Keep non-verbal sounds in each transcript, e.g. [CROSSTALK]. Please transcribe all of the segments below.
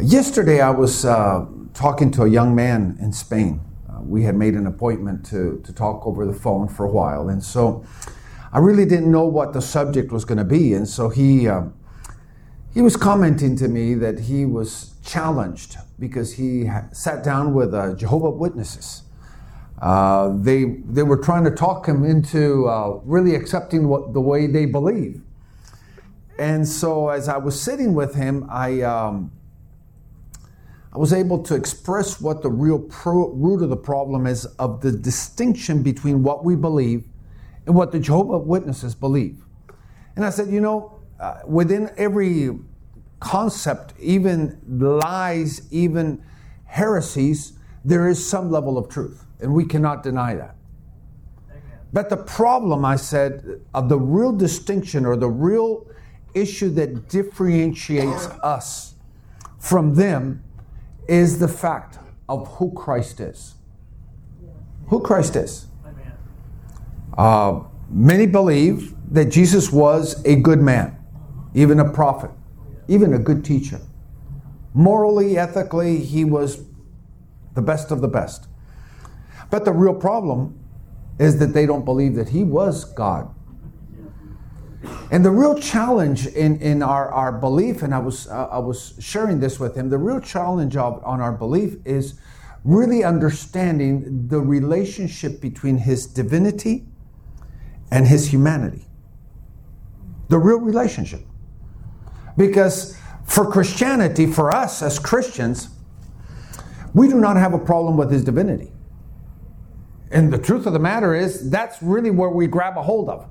Yesterday, I was uh, talking to a young man in Spain. Uh, we had made an appointment to, to talk over the phone for a while, and so I really didn't know what the subject was going to be. And so he, uh, he was commenting to me that he was challenged because he sat down with uh, Jehovah Witnesses. Uh, they, they were trying to talk him into uh, really accepting what, the way they believe. And so, as I was sitting with him, I, um, I was able to express what the real pro- root of the problem is of the distinction between what we believe and what the Jehovah Witnesses believe. And I said, you know, uh, within every concept, even lies, even heresies, there is some level of truth, and we cannot deny that. But the problem, I said, of the real distinction or the real issue that differentiates us from them is the fact of who Christ is. Who Christ is. Uh, many believe that Jesus was a good man, even a prophet, even a good teacher. Morally, ethically, he was the best of the best. But the real problem is that they don't believe that he was God. And the real challenge in, in our, our belief, and I was, uh, I was sharing this with him, the real challenge of, on our belief is really understanding the relationship between his divinity and his humanity. The real relationship. Because for Christianity, for us as Christians, we do not have a problem with his divinity. And the truth of the matter is, that's really where we grab a hold of.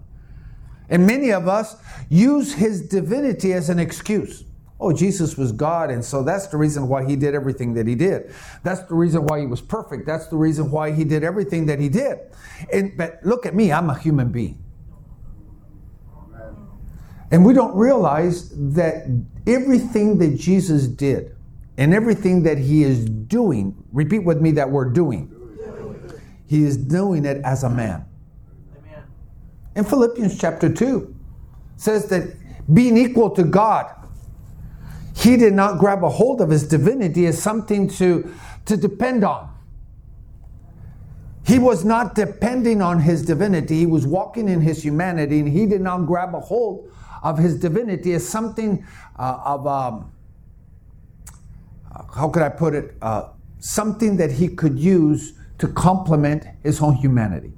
And many of us use his divinity as an excuse. Oh, Jesus was God, and so that's the reason why he did everything that he did. That's the reason why he was perfect. That's the reason why he did everything that he did. And, but look at me, I'm a human being. And we don't realize that everything that Jesus did and everything that he is doing, repeat with me that word doing, he is doing it as a man. In Philippians chapter 2 says that being equal to God, he did not grab a hold of his divinity as something to, to depend on. He was not depending on his divinity, he was walking in his humanity, and he did not grab a hold of his divinity as something uh, of, um, uh, how could I put it, uh, something that he could use to complement his own humanity.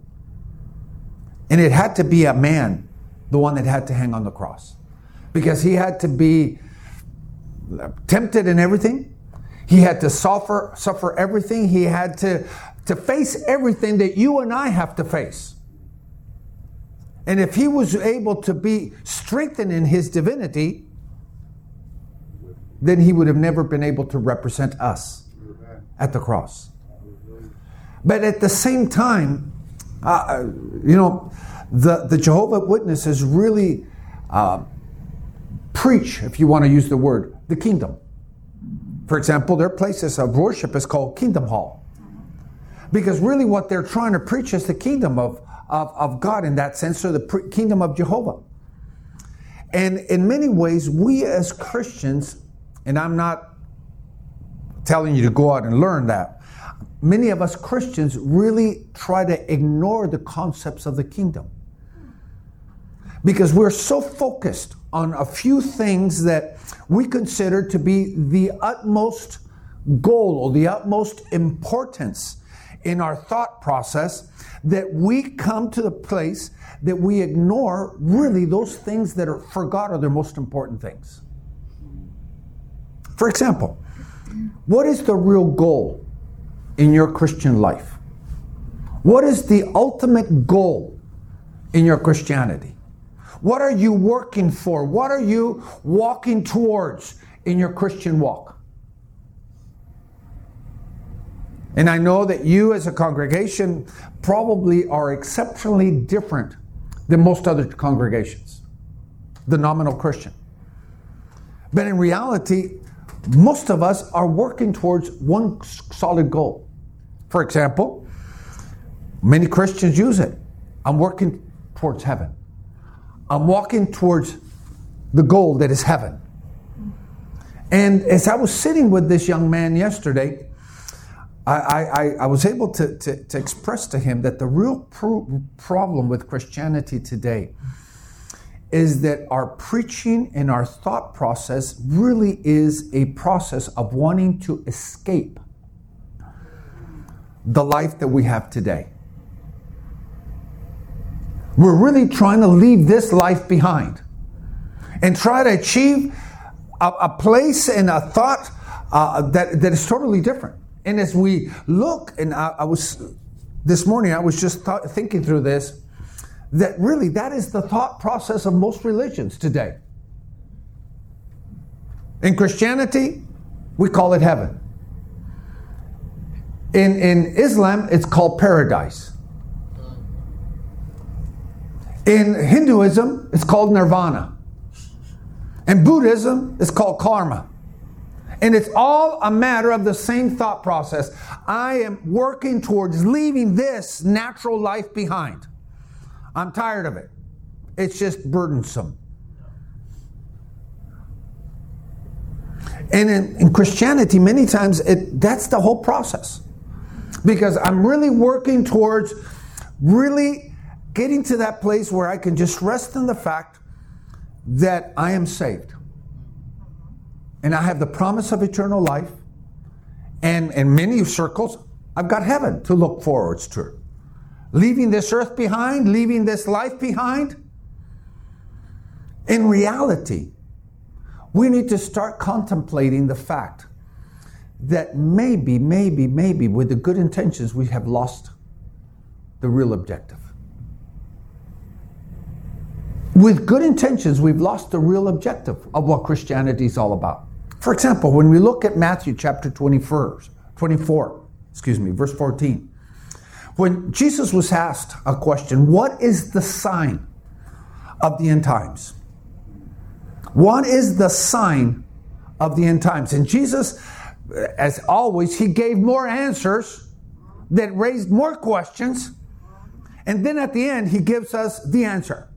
And it had to be a man, the one that had to hang on the cross. Because he had to be tempted in everything. He had to suffer, suffer everything. He had to, to face everything that you and I have to face. And if he was able to be strengthened in his divinity, then he would have never been able to represent us at the cross. But at the same time, uh, uh, you know, the, the Jehovah Witnesses really uh, preach, if you want to use the word, the kingdom. For example, their places of worship is called Kingdom Hall. Because really what they're trying to preach is the kingdom of, of, of God in that sense, or the pre- kingdom of Jehovah. And in many ways, we as Christians, and I'm not telling you to go out and learn that, many of us Christians really try to ignore the concepts of the kingdom. Because we're so focused on a few things that we consider to be the utmost goal or the utmost importance in our thought process that we come to the place that we ignore really those things that are for God are the most important things. For example, what is the real goal in your Christian life? What is the ultimate goal in your Christianity? What are you working for? What are you walking towards in your Christian walk? And I know that you, as a congregation, probably are exceptionally different than most other congregations, the nominal Christian. But in reality, most of us are working towards one solid goal. For example, many Christians use it. I'm working towards heaven. I'm walking towards the goal that is heaven. And as I was sitting with this young man yesterday, I, I, I was able to, to, to, express to him that the real pro- problem with Christianity today is that our preaching and our thought process really is a process of wanting to escape the life that we have today. We're really trying to leave this life behind and try to achieve a, a place and a thought uh, that, that is totally different. And as we look, and I, I was this morning, I was just th- thinking through this, that really that is the thought process of most religions today. In Christianity, we call it heaven. In, in Islam, it's called paradise. In Hinduism, it's called nirvana. In Buddhism, it's called karma. And it's all a matter of the same thought process. I am working towards leaving this natural life behind. I'm tired of it. It's just burdensome. And in, in Christianity, many times it, that's the whole process. Because I'm really working towards really getting to that place where I can just rest in the fact that I am saved. And I have the promise of eternal life. And in many circles, I've got heaven to look forwards to. Leaving this earth behind, leaving this life behind. In reality, we need to start contemplating the fact that maybe, maybe, maybe, with the good intentions, we have lost the real objective. With good intentions, we've lost the real objective of what Christianity is all about. For example, when we look at Matthew chapter 24, 24, excuse me, verse 14, when Jesus was asked a question, what is the sign of the end times? What is the sign of the end times? And Jesus, as always, he gave more answers that raised more questions. And then at the end, he gives us the answer.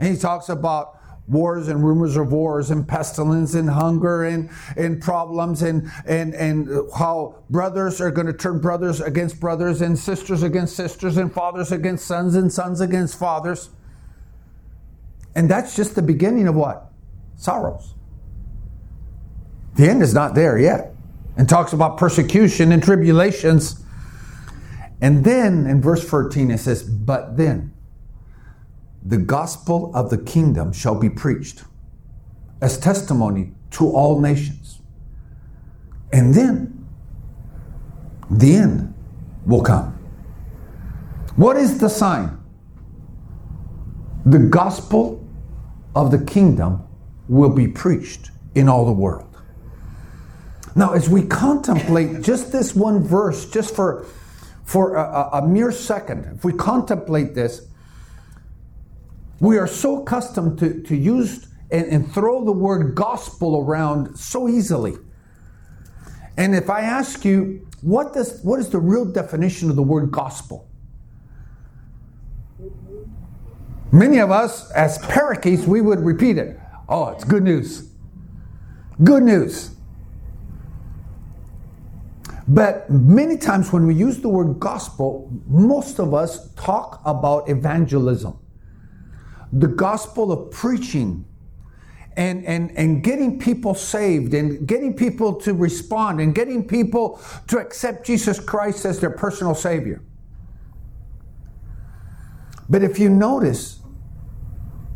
And he talks about wars and rumors of wars and pestilence and hunger and, and problems and, and, and how brothers are going to turn brothers against brothers and sisters against sisters and fathers against sons and sons against fathers. And that's just the beginning of what? Sorrows. The end is not there yet. And talks about persecution and tribulations. And then in verse 14 it says, But then the gospel of the kingdom shall be preached as testimony to all nations. And then the end will come. What is the sign? The gospel of the kingdom will be preached in all the world. Now, as we contemplate just this one verse, just for, for a, a mere second, if we contemplate this, we are so accustomed to, to use and, and throw the word gospel around so easily. And if I ask you, what, does, what is the real definition of the word gospel? Many of us, as parakeets, we would repeat it. Oh, it's good news. Good news. But many times when we use the word gospel, most of us talk about evangelism the gospel of preaching and, and, and getting people saved and getting people to respond and getting people to accept Jesus Christ as their personal Savior. But if you notice,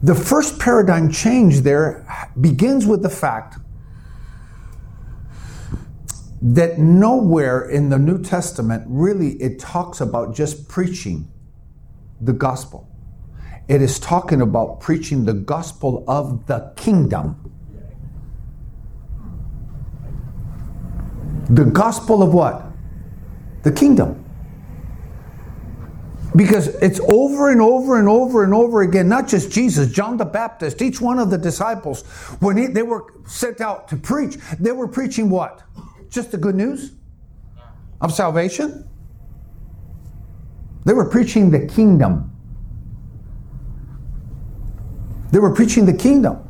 the first paradigm change there begins with the fact that nowhere in the New Testament really it talks about just preaching the gospel. It is talking about preaching the gospel of the kingdom. The gospel of what? The kingdom. Because it's over and over and over and over again, not just Jesus, John the Baptist, each one of the disciples, when he, they were sent out to preach, they were preaching what? Just the good news of salvation? They were preaching the kingdom. They were preaching the kingdom.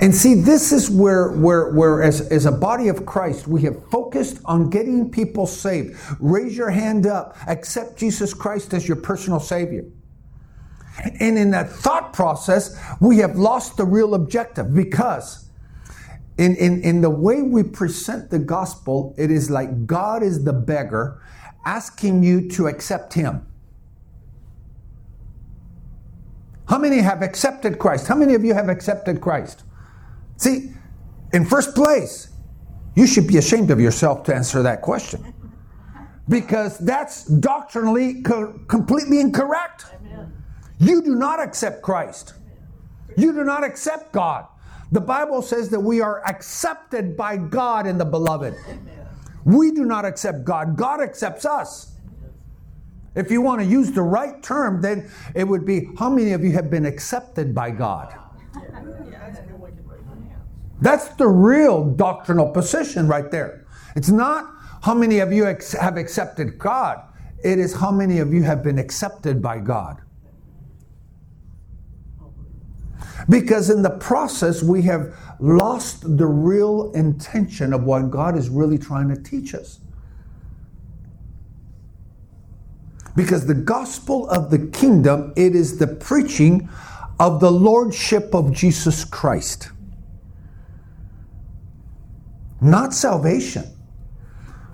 And see, this is where, where, where as, as a body of Christ, we have focused on getting people saved. Raise your hand up. Accept Jesus Christ as your personal Savior. And in that thought process, we have lost the real objective because in, in, in the way we present the gospel, it is like God is the beggar asking you to accept Him. How many have accepted Christ? How many of you have accepted Christ? See, in first place, you should be ashamed of yourself to answer that question. Because that's doctrinally co- completely incorrect. You do not accept Christ. You do not accept God. The Bible says that we are accepted by God in the beloved. We do not accept God, God accepts us. If you want to use the right term, then it would be how many of you have been accepted by God? That's the real doctrinal position right there. It's not how many of you have accepted God, it is how many of you have been accepted by God. Because in the process, we have lost the real intention of what God is really trying to teach us. Because the gospel of the kingdom, it is the preaching of the lordship of Jesus Christ. Not salvation.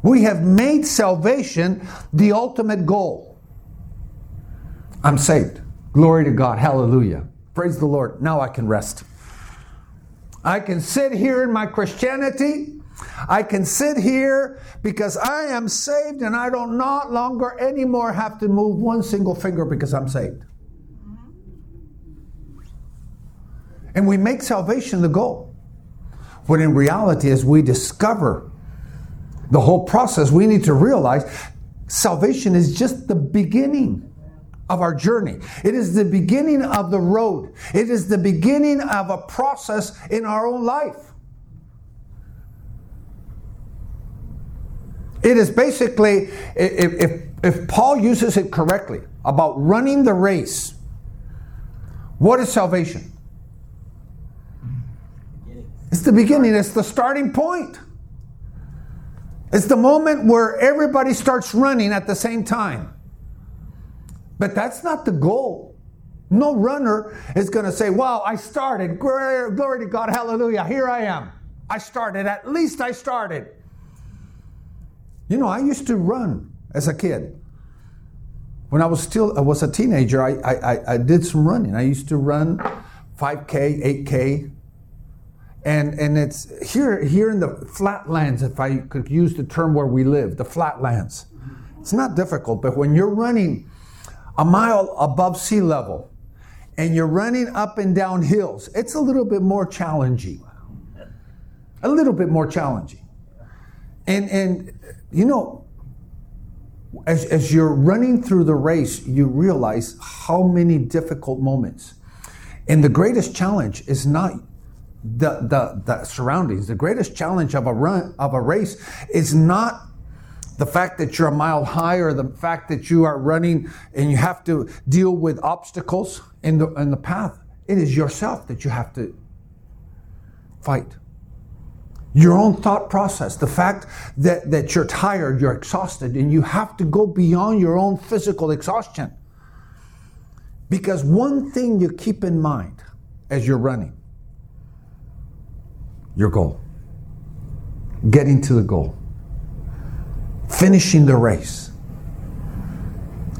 We have made salvation the ultimate goal. I'm saved. Glory to God. Hallelujah. Praise the Lord. Now I can rest. I can sit here in my Christianity. I can sit here because I am saved and I don't not longer anymore have to move one single finger because I'm saved. And we make salvation the goal. When in reality, as we discover the whole process, we need to realize salvation is just the beginning of our journey. It is the beginning of the road. It is the beginning of a process in our own life. It is basically, if, if, if Paul uses it correctly about running the race, what is salvation? It's the beginning, it's the starting point. It's the moment where everybody starts running at the same time. But that's not the goal. No runner is going to say, Wow, I started. Glory, glory to God. Hallelujah. Here I am. I started. At least I started. You know, I used to run as a kid. When I was still I was a teenager, I, I, I did some running. I used to run 5K, 8K. And, and it's here, here in the flatlands, if I could use the term where we live, the flatlands. It's not difficult, but when you're running a mile above sea level and you're running up and down hills, it's a little bit more challenging. A little bit more challenging. And, and you know, as, as you're running through the race, you realize how many difficult moments. And the greatest challenge is not the, the, the surroundings. The greatest challenge of a run of a race is not the fact that you're a mile high or the fact that you are running and you have to deal with obstacles in the, in the path. It is yourself that you have to fight. Your own thought process, the fact that, that you're tired, you're exhausted, and you have to go beyond your own physical exhaustion. Because one thing you keep in mind as you're running your goal, getting to the goal finishing the race.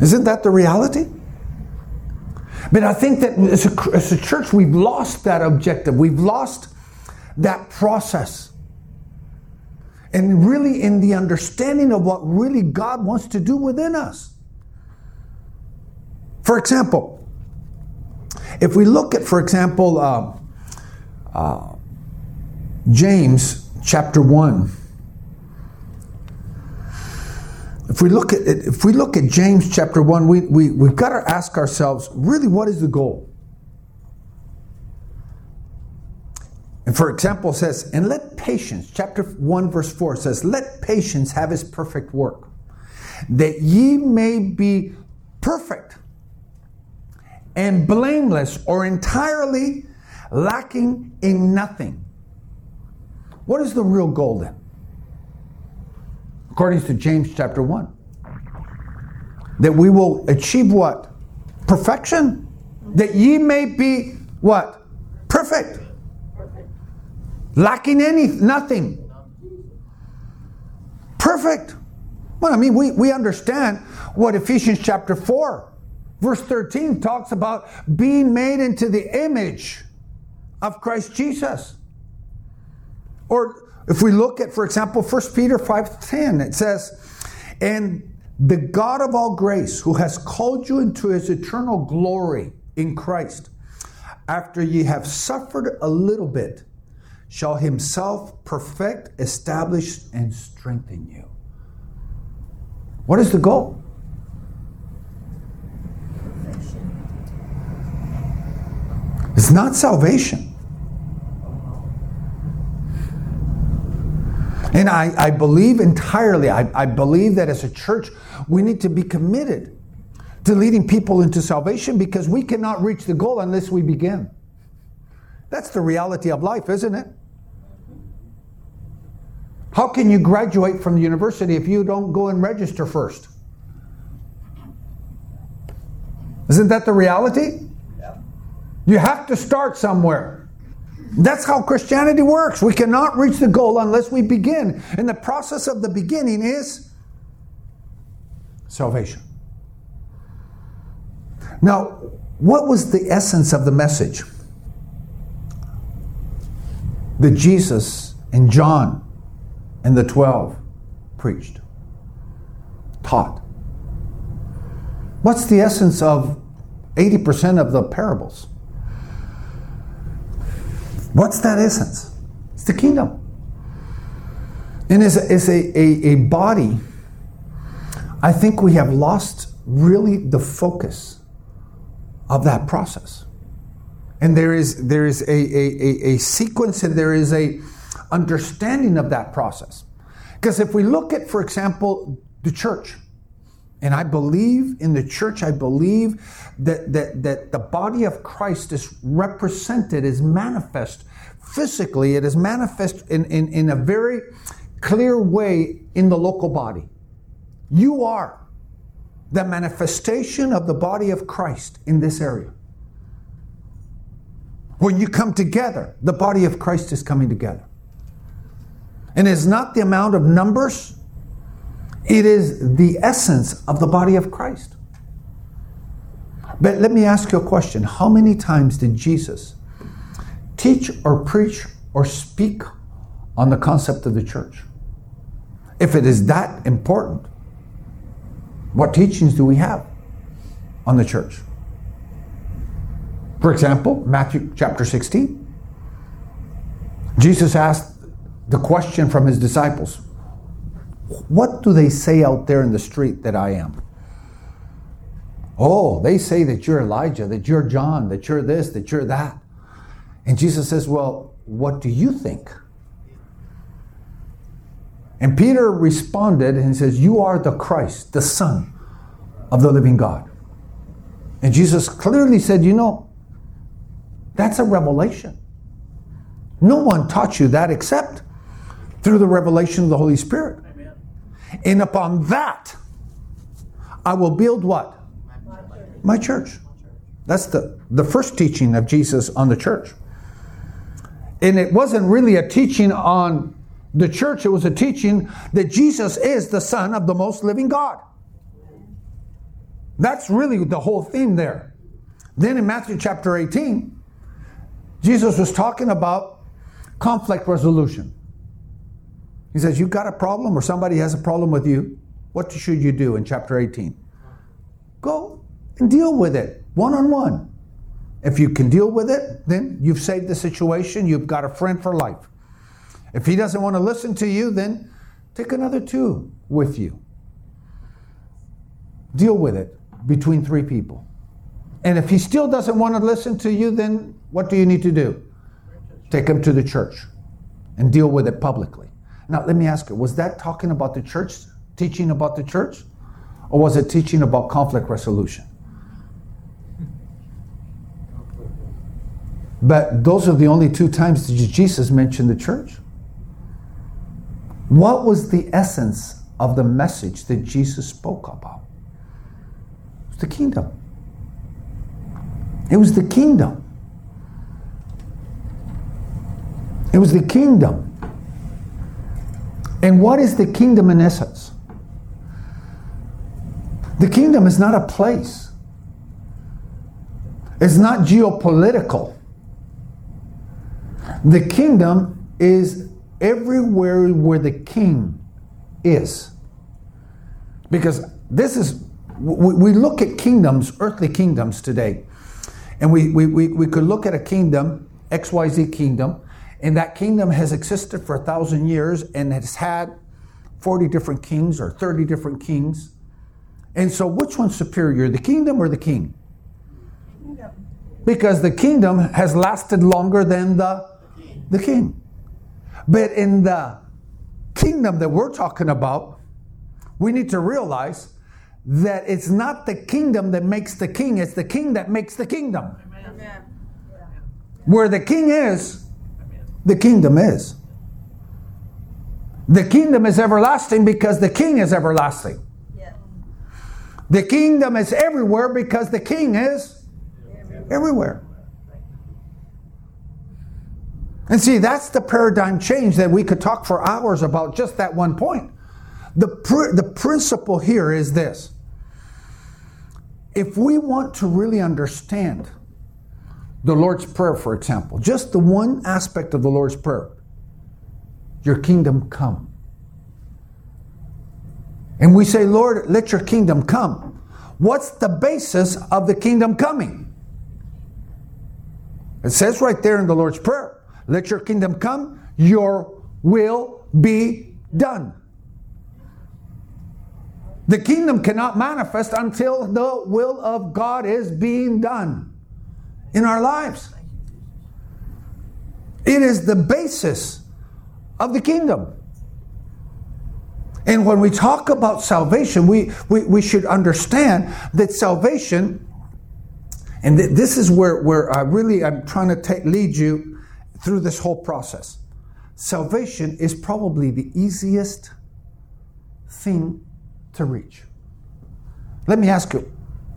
Isn't that the reality? But I think that as a, as a church, we've lost that objective. We've lost that process. And really, in the understanding of what really God wants to do within us. For example, if we look at, for example, uh, uh, James chapter 1 if we look at if we look at James chapter one, we, we we've got to ask ourselves, really, what is the goal? And for example, it says, and let patience, chapter 1, verse 4 says, let patience have his perfect work, that ye may be perfect and blameless or entirely lacking in nothing. What is the real goal then? According to James chapter 1. That we will achieve what? Perfection. That ye may be what? Perfect. Lacking any nothing. Perfect. Well, I mean, we, we understand what Ephesians chapter 4, verse 13 talks about being made into the image of Christ Jesus. Or if we look at, for example, 1 Peter 5:10, it says, And the God of all grace, who has called you into his eternal glory in Christ, after ye have suffered a little bit, shall himself perfect, establish, and strengthen you. What is the goal? It's not salvation. And I, I believe entirely, I, I believe that as a church, we need to be committed to leading people into salvation because we cannot reach the goal unless we begin. That's the reality of life, isn't it? How can you graduate from the university if you don't go and register first? Isn't that the reality? Yeah. You have to start somewhere. That's how Christianity works. We cannot reach the goal unless we begin. And the process of the beginning is salvation. Now, what was the essence of the message that Jesus and John and the 12 preached, taught? What's the essence of 80% of the parables? What's that essence? It's the kingdom. And as a, as a, a, a body, I think we have lost really the focus of that process. And there is, there is a, a, a, sequence and there is a understanding of that process. Because if we look at, for example, the church, and I believe in the church, I believe that, that, that the body of Christ is represented, is manifest physically, it is manifest in, in, in a very clear way in the local body. You are the manifestation of the body of Christ in this area. When you come together, the body of Christ is coming together. And it's not the amount of numbers, it is the essence of the body of Christ. But let me ask you a question. How many times did Jesus teach or preach or speak on the concept of the church? If it is that important, what teachings do we have on the church? For example, Matthew chapter 16. Jesus asked the question from his disciples what do they say out there in the street that I am? Oh, they say that you're Elijah, that you're John, that you're this, that you're that. And Jesus says, Well, what do you think? And Peter responded and says, You are the Christ, the Son of the living God. And Jesus clearly said, You know, that's a revelation. No one taught you that except through the revelation of the Holy Spirit. And upon that, I will build what? My church. That's the, the first teaching of Jesus on the church. And it wasn't really a teaching on the church, it was a teaching that Jesus is the Son of the most living God. That's really the whole theme there. Then in Matthew chapter 18, Jesus was talking about conflict resolution. He says, You've got a problem, or somebody has a problem with you. What should you do in chapter 18? Go and deal with it one on one. If you can deal with it, then you've saved the situation. You've got a friend for life. If he doesn't want to listen to you, then take another two with you. Deal with it between three people. And if he still doesn't want to listen to you, then what do you need to do? Take him to the church and deal with it publicly. Now, let me ask you was that talking about the church, teaching about the church? Or was it teaching about conflict resolution? But those are the only two times Jesus mentioned the church. What was the essence of the message that Jesus spoke about? It was the kingdom. It was the kingdom. It was the kingdom. And what is the kingdom in essence? The kingdom is not a place. It's not geopolitical. The kingdom is everywhere where the king is. Because this is, we look at kingdoms, earthly kingdoms today, and we, we, we, could look at a kingdom, XYZ kingdom, and that kingdom has existed for a thousand years and has had 40 different kings or 30 different kings. And so, which one's superior, the kingdom or the king? Kingdom. Because the kingdom has lasted longer than the, the king. But in the kingdom that we're talking about, we need to realize that it's not the kingdom that makes the king, it's the king that makes the kingdom. Amen. Where the king is, the kingdom is. The kingdom is everlasting because the king is everlasting. The kingdom is everywhere because the king is everywhere. And see, that's the paradigm change that we could talk for hours about just that one point. The, pr- the principle here is this if we want to really understand the Lord's Prayer, for example, just the one aspect of the Lord's Prayer, your kingdom come. And we say, Lord, let your kingdom come. What's the basis of the kingdom coming? It says right there in the Lord's Prayer, let your kingdom come, your will be done. The kingdom cannot manifest until the will of God is being done in our lives. It is the basis of the kingdom. And when we talk about salvation, we, we, we should understand that salvation, and th- this is where, where I really I'm trying to take, lead you through this whole process. Salvation is probably the easiest thing to reach. Let me ask you,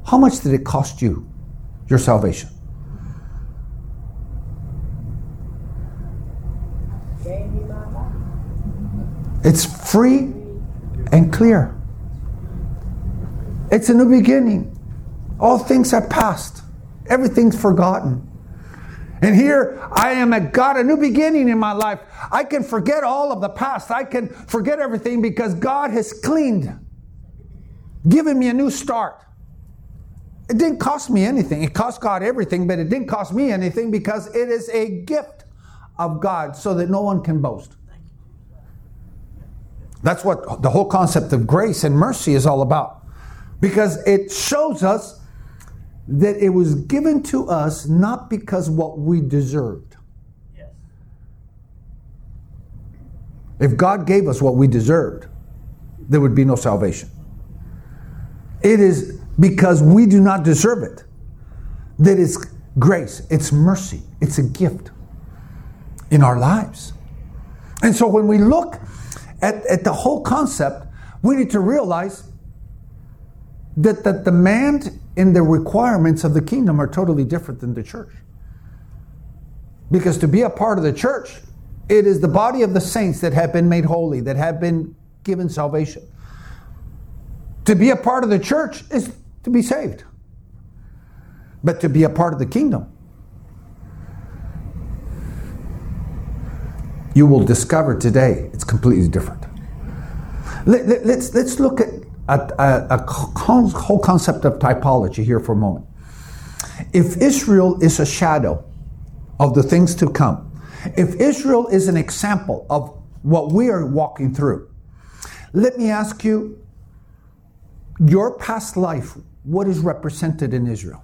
how much did it cost you, your salvation? It's free and clear. It's a new beginning. All things have passed. Everything's forgotten. And here I am at God, a new beginning in my life. I can forget all of the past. I can forget everything because God has cleaned giving me a new start. It didn't cost me anything. It cost God everything, but it didn't cost me anything because it is a gift of God so that no one can boast. That's what the whole concept of grace and mercy is all about. Because it shows us that it was given to us not because what we deserved. Yes. If God gave us what we deserved, there would be no salvation. It is because we do not deserve it that it's grace, it's mercy, it's a gift in our lives. And so when we look at, at the whole concept, we need to realize that the demand and the requirements of the kingdom are totally different than the church. Because to be a part of the church, it is the body of the saints that have been made holy, that have been given salvation. To be a part of the church is to be saved. But to be a part of the kingdom, you will discover today it's completely different. Let, us let's, let's look at a, a, a whole concept of typology here for a moment. If Israel is a shadow of the things to come, if Israel is an example of what we are walking through, let me ask you your past life, what is represented in Israel?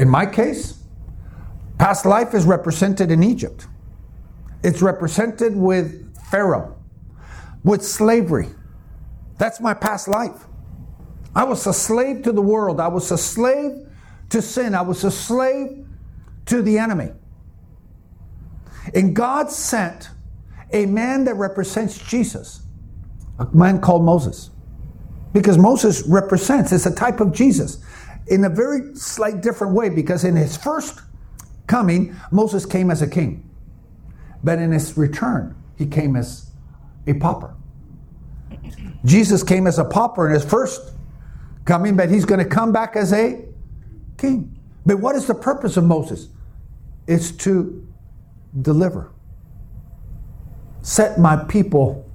In my case, past life is represented in Egypt. It's represented with Pharaoh, with slavery. That's my past life. I was a slave to the world. I was a slave to sin. I was a slave to the enemy. And God sent a man that represents Jesus, a man called Moses. Because Moses represents, it's a type of Jesus in a very slight different way, because in his first coming, Moses came as a king. But in his return, he came as a pauper. Jesus came as a pauper in his first coming, but he's going to come back as a king. But what is the purpose of Moses? It's to deliver. Set my people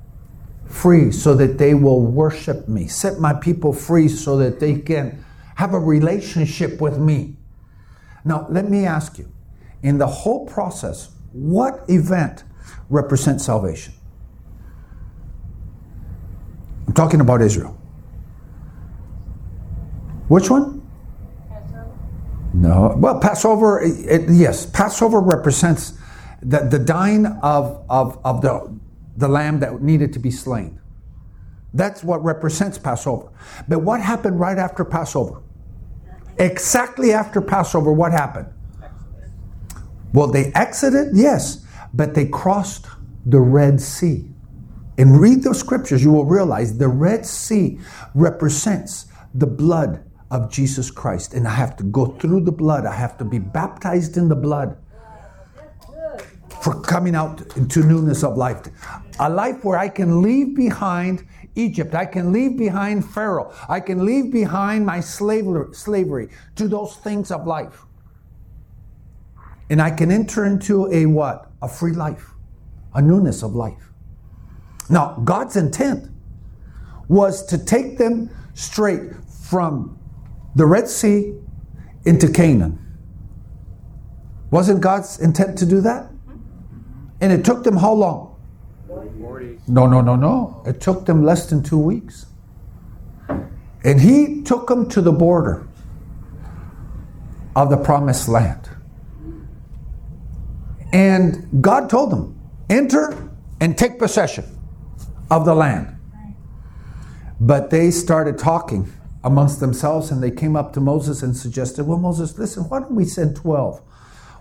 free so that they will worship me. Set my people free so that they can have a relationship with me. Now, let me ask you in the whole process, what event represents salvation? I'm talking about Israel. Which one? Passover. No. Well, Passover, it, yes, Passover represents the, the dying of, of, of the, the lamb that needed to be slain. That's what represents Passover. But what happened right after Passover? Exactly after Passover, what happened? Well, they exited, yes, but they crossed the Red Sea. And read the scriptures, you will realize the Red Sea represents the blood of Jesus Christ. And I have to go through the blood, I have to be baptized in the blood for coming out into newness of life. A life where I can leave behind Egypt. I can leave behind Pharaoh. I can leave behind my slavery, slavery to those things of life. And I can enter into a what? A free life, a newness of life. Now, God's intent was to take them straight from the Red Sea into Canaan. Wasn't God's intent to do that? And it took them how long? 40. No, no, no, no. It took them less than two weeks. And he took them to the border of the promised land. And God told them, enter and take possession of the land. But they started talking amongst themselves and they came up to Moses and suggested, Well, Moses, listen, why don't we send 12?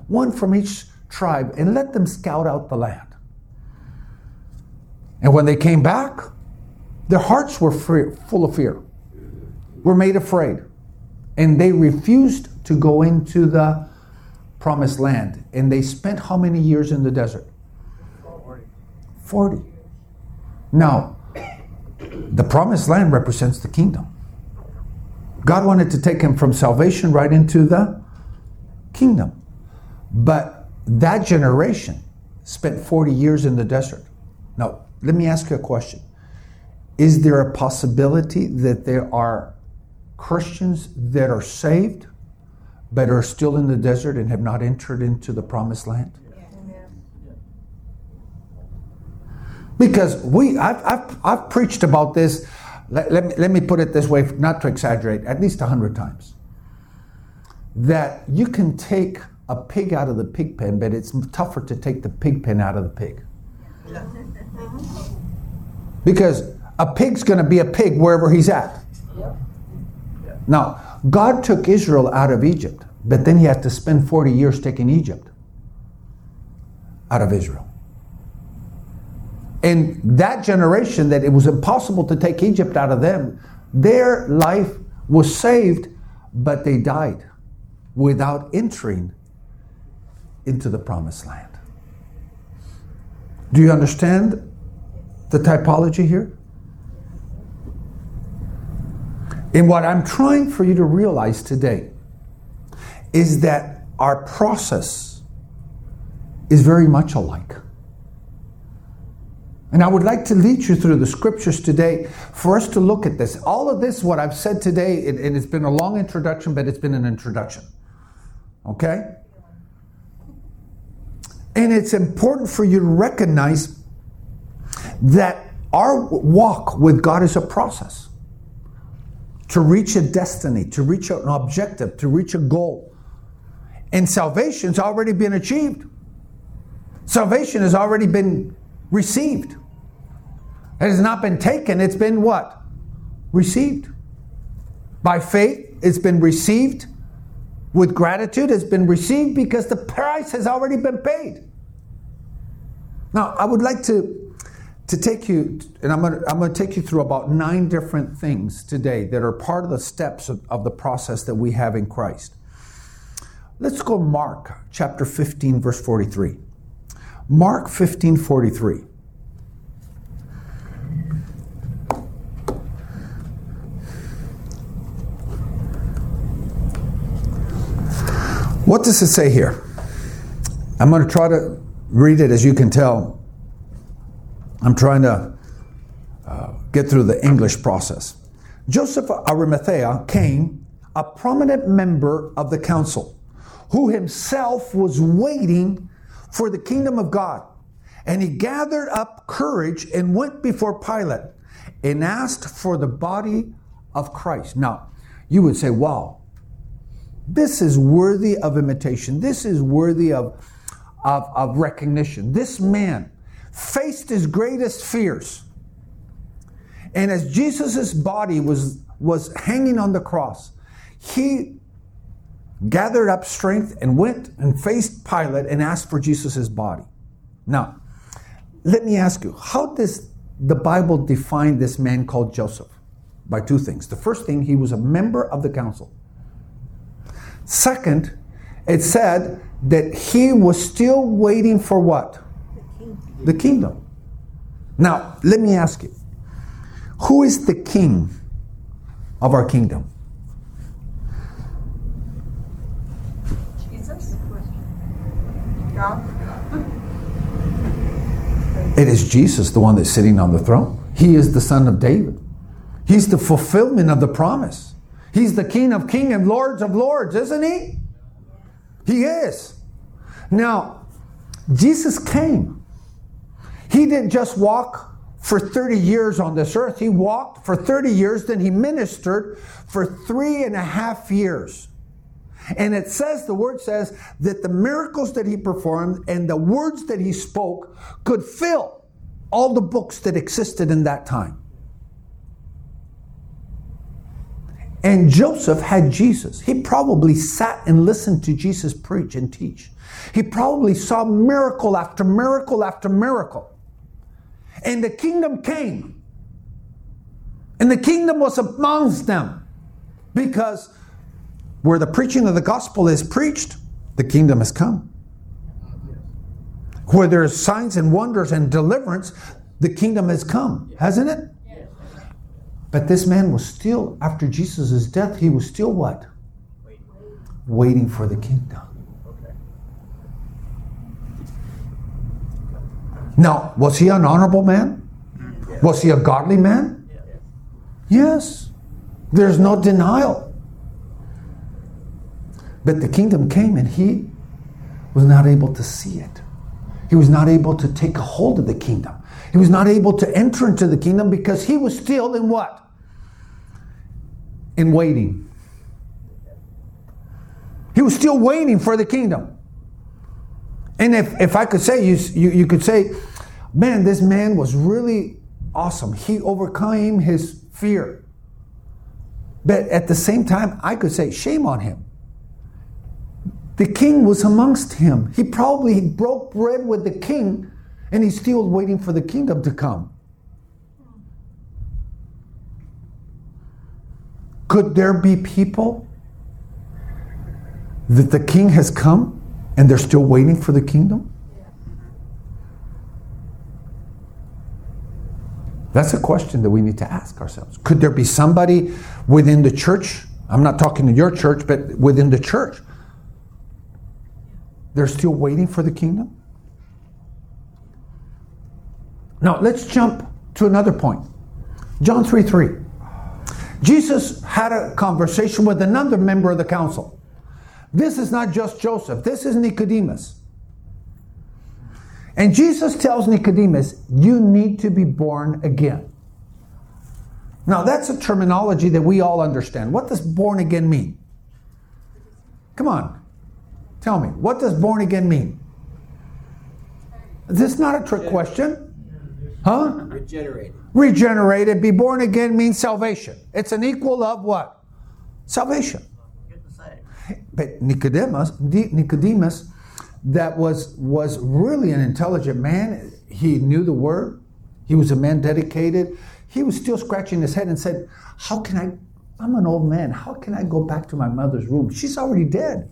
One from each tribe and let them scout out the land. And when they came back, their hearts were free, full of fear, were made afraid, and they refused to go into the promised land. And they spent how many years in the desert? 40. 40. Now, the promised land represents the kingdom. God wanted to take him from salvation right into the kingdom. But that generation spent 40 years in the desert. Now, let me ask you a question. Is there a possibility that there are Christians that are saved but are still in the desert and have not entered into the promised land? Because we, I've, I've, I've preached about this, let, let, me, let me put it this way, not to exaggerate, at least a hundred times. That you can take a pig out of the pig pen, but it's tougher to take the pig pen out of the pig. Because a pig's going to be a pig wherever he's at. Now, God took Israel out of Egypt, but then he had to spend 40 years taking Egypt out of Israel. And that generation that it was impossible to take Egypt out of them, their life was saved, but they died without entering into the promised land. Do you understand the typology here? And what I'm trying for you to realize today is that our process is very much alike. And I would like to lead you through the scriptures today for us to look at this. All of this, what I've said today, and it's been a long introduction, but it's been an introduction. Okay? And it's important for you to recognize that our walk with God is a process to reach a destiny, to reach an objective, to reach a goal. And salvation's already been achieved. Salvation has already been received. It has not been taken, it's been what? Received. By faith, it's been received with gratitude it's been received because the price has already been paid. Now, I would like to, to take you, and I'm going, to, I'm going to take you through about nine different things today that are part of the steps of, of the process that we have in Christ. Let's go Mark chapter 15, verse 43. Mark 15, 43. What does it say here? I'm going to try to read it as you can tell. I'm trying to uh, get through the English process. Joseph Arimathea came, a prominent member of the council, who himself was waiting for the kingdom of God. And he gathered up courage and went before Pilate and asked for the body of Christ. Now, you would say, wow, this is worthy of imitation. This is worthy of, of, of recognition. This man faced his greatest fears. And as Jesus' body was, was hanging on the cross, he gathered up strength and went and faced Pilate and asked for Jesus' body. Now, let me ask you, how does the Bible define this man called Joseph? By two things. The first thing, he was a member of the council. Second, it said that he was still waiting for what? The kingdom. Now, let me ask you who is the king of our kingdom? Jesus. God. It is Jesus, the one that's sitting on the throne. He is the son of David. He's the fulfillment of the promise. He's the King of kings and Lords of lords, isn't he? He is. Now, Jesus came. He didn't just walk for 30 years on this earth. He walked for 30 years, then he ministered for three and a half years. And it says, the word says, that the miracles that he performed and the words that he spoke could fill all the books that existed in that time. And Joseph had Jesus. He probably sat and listened to Jesus preach and teach. He probably saw miracle after miracle after miracle. And the kingdom came. And the kingdom was amongst them. Because where the preaching of the gospel is preached, the kingdom has come. Where there is signs and wonders and deliverance, the kingdom has come, hasn't it? But this man was still, after Jesus' death, he was still what? Waiting for the kingdom. Now, was he an honorable man? Was he a godly man? Yes. There's no denial. But the kingdom came and he was not able to see it. He was not able to take a hold of the kingdom. He was not able to enter into the kingdom because he was still in what? In waiting. He was still waiting for the kingdom. And if, if I could say, you, you, you could say, man, this man was really awesome. He overcame his fear. But at the same time, I could say, shame on him. The king was amongst him. He probably broke bread with the king and he's still waiting for the kingdom to come. Could there be people that the king has come and they're still waiting for the kingdom? That's a question that we need to ask ourselves. Could there be somebody within the church? I'm not talking to your church, but within the church. They're still waiting for the kingdom? Now, let's jump to another point. John 3 3. Jesus had a conversation with another member of the council. This is not just Joseph, this is Nicodemus. And Jesus tells Nicodemus, You need to be born again. Now, that's a terminology that we all understand. What does born again mean? Come on, tell me. What does born again mean? This is not a trick question. Huh? Regenerated. Regenerated, be born again means salvation. It's an equal of what? Salvation. But Nicodemus, Nicodemus, that was was really an intelligent man. He knew the word. He was a man dedicated. He was still scratching his head and said, "How can I? I'm an old man. How can I go back to my mother's room? She's already dead.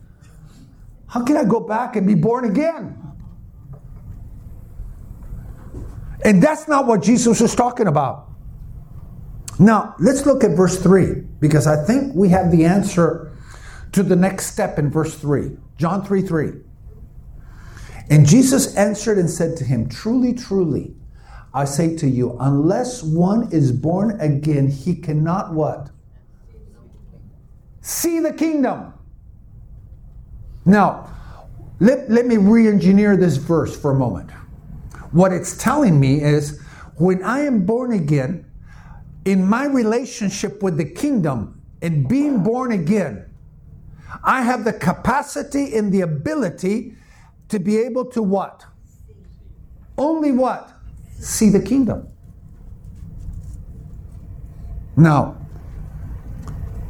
How can I go back and be born again?" And that's not what Jesus was talking about. Now, let's look at verse 3 because I think we have the answer to the next step in verse 3. John 3 3. And Jesus answered and said to him, Truly, truly, I say to you, unless one is born again, he cannot what? See the kingdom. Now, let, let me re engineer this verse for a moment. What it's telling me is when I am born again, in my relationship with the kingdom and being born again, I have the capacity and the ability to be able to what? Only what? See the kingdom. Now,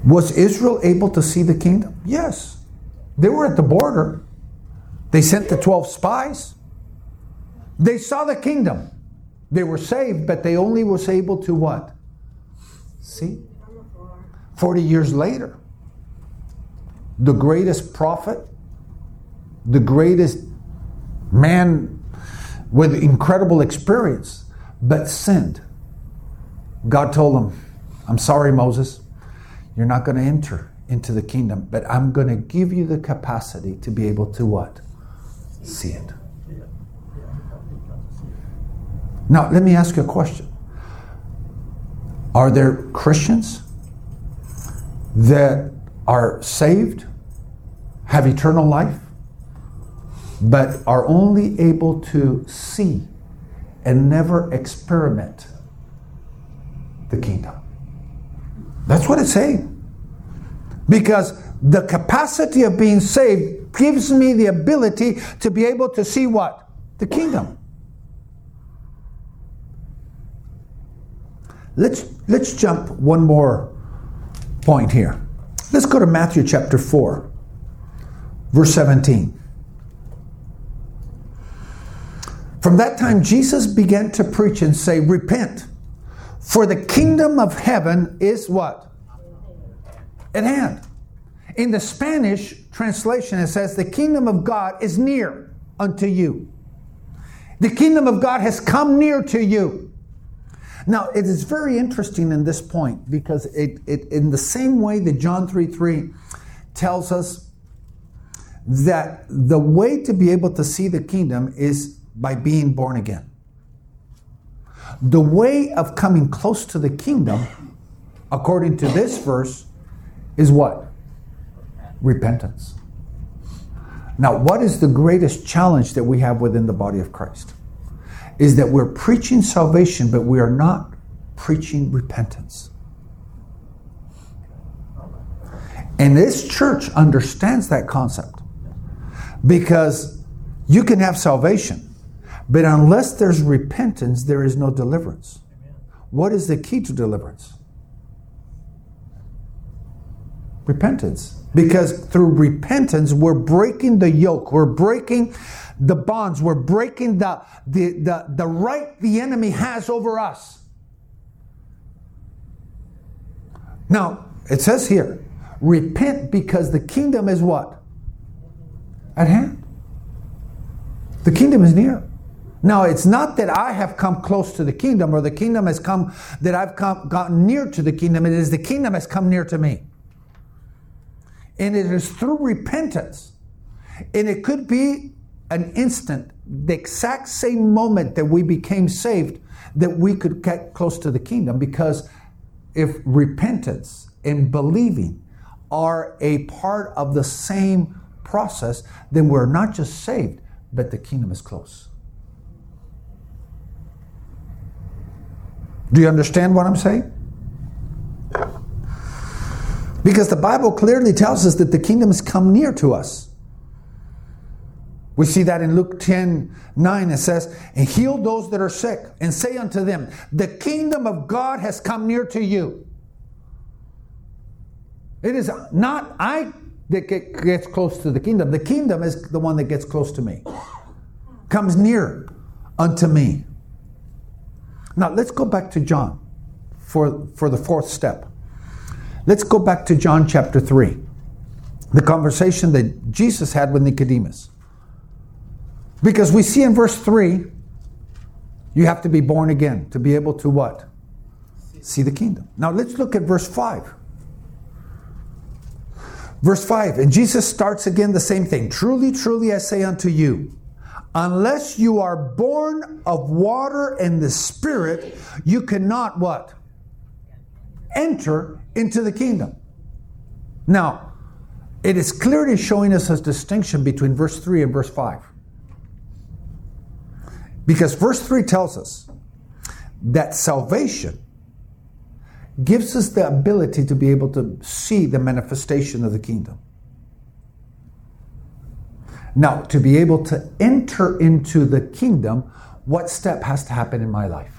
was Israel able to see the kingdom? Yes. They were at the border. They sent the 12 spies. They saw the kingdom. They were saved, but they only was able to what? See? 40 years later, the greatest prophet, the greatest man with incredible experience, but sinned. God told him, I'm sorry, Moses, you're not going to enter into the kingdom, but I'm going to give you the capacity to be able to what? See it. Now, let me ask you a question. Are there Christians that are saved, have eternal life, but are only able to see and never experiment the kingdom? That's what it's saying. Because the capacity of being saved gives me the ability to be able to see what? The kingdom. Let's, let's jump one more point here. Let's go to Matthew chapter 4, verse 17. From that time, Jesus began to preach and say, Repent, for the kingdom of heaven is what? At hand. In the Spanish translation, it says, The kingdom of God is near unto you. The kingdom of God has come near to you. Now, it is very interesting in this point because it, it in the same way that John 3 3 tells us that the way to be able to see the kingdom is by being born again. The way of coming close to the kingdom, according to this verse, is what? Repentance. Now, what is the greatest challenge that we have within the body of Christ? Is that we're preaching salvation, but we are not preaching repentance. And this church understands that concept because you can have salvation, but unless there's repentance, there is no deliverance. What is the key to deliverance? Repentance. Because through repentance, we're breaking the yoke, we're breaking the bonds. We're breaking the, the, the, the right the enemy has over us. Now, it says here, repent because the kingdom is what? At hand. The kingdom is near. Now, it's not that I have come close to the kingdom or the kingdom has come, that I've come, gotten near to the kingdom. It is the kingdom has come near to me. And it is through repentance. And it could be an instant, the exact same moment that we became saved, that we could get close to the kingdom. Because if repentance and believing are a part of the same process, then we're not just saved, but the kingdom is close. Do you understand what I'm saying? Because the Bible clearly tells us that the kingdom has come near to us. We see that in Luke 10 9. It says, And heal those that are sick, and say unto them, The kingdom of God has come near to you. It is not, I that get, gets close to the kingdom. The kingdom is the one that gets close to me, comes near unto me. Now let's go back to John for, for the fourth step. Let's go back to John chapter 3, the conversation that Jesus had with Nicodemus. Because we see in verse 3, you have to be born again to be able to what? See the kingdom. Now let's look at verse 5. Verse 5, and Jesus starts again the same thing. Truly, truly, I say unto you, unless you are born of water and the Spirit, you cannot what? Enter into the kingdom. Now, it is clearly showing us a distinction between verse 3 and verse 5. Because verse 3 tells us that salvation gives us the ability to be able to see the manifestation of the kingdom. Now, to be able to enter into the kingdom, what step has to happen in my life?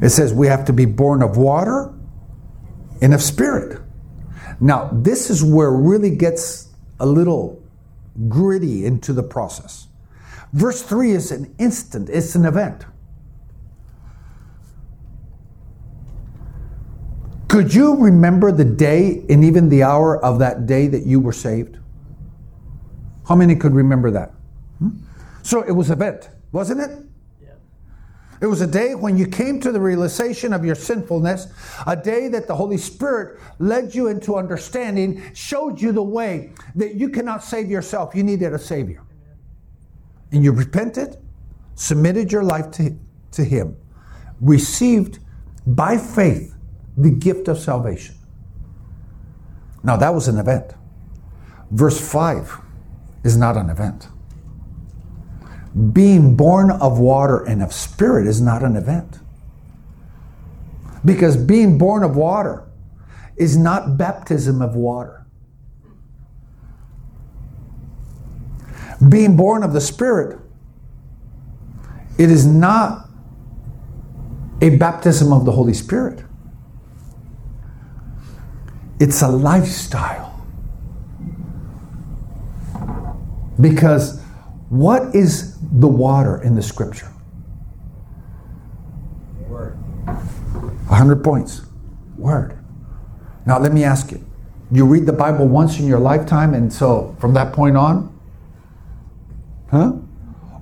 It says we have to be born of water and of spirit. Now, this is where it really gets a little gritty into the process. Verse 3 is an instant, it's an event. Could you remember the day and even the hour of that day that you were saved? How many could remember that? Hmm? So it was event, wasn't it? It was a day when you came to the realization of your sinfulness, a day that the Holy Spirit led you into understanding, showed you the way that you cannot save yourself. You needed a Savior and you repented, submitted your life to, to Him, received by faith the gift of salvation. Now, that was an event. Verse 5 is not an event. Being born of water and of spirit is not an event. Because being born of water is not baptism of water. being born of the Spirit, it is not a baptism of the Holy Spirit. It's a lifestyle. Because what is the water in the scripture? Word. 100 points. Word. Now, let me ask you you read the Bible once in your lifetime, and so from that point on, Huh?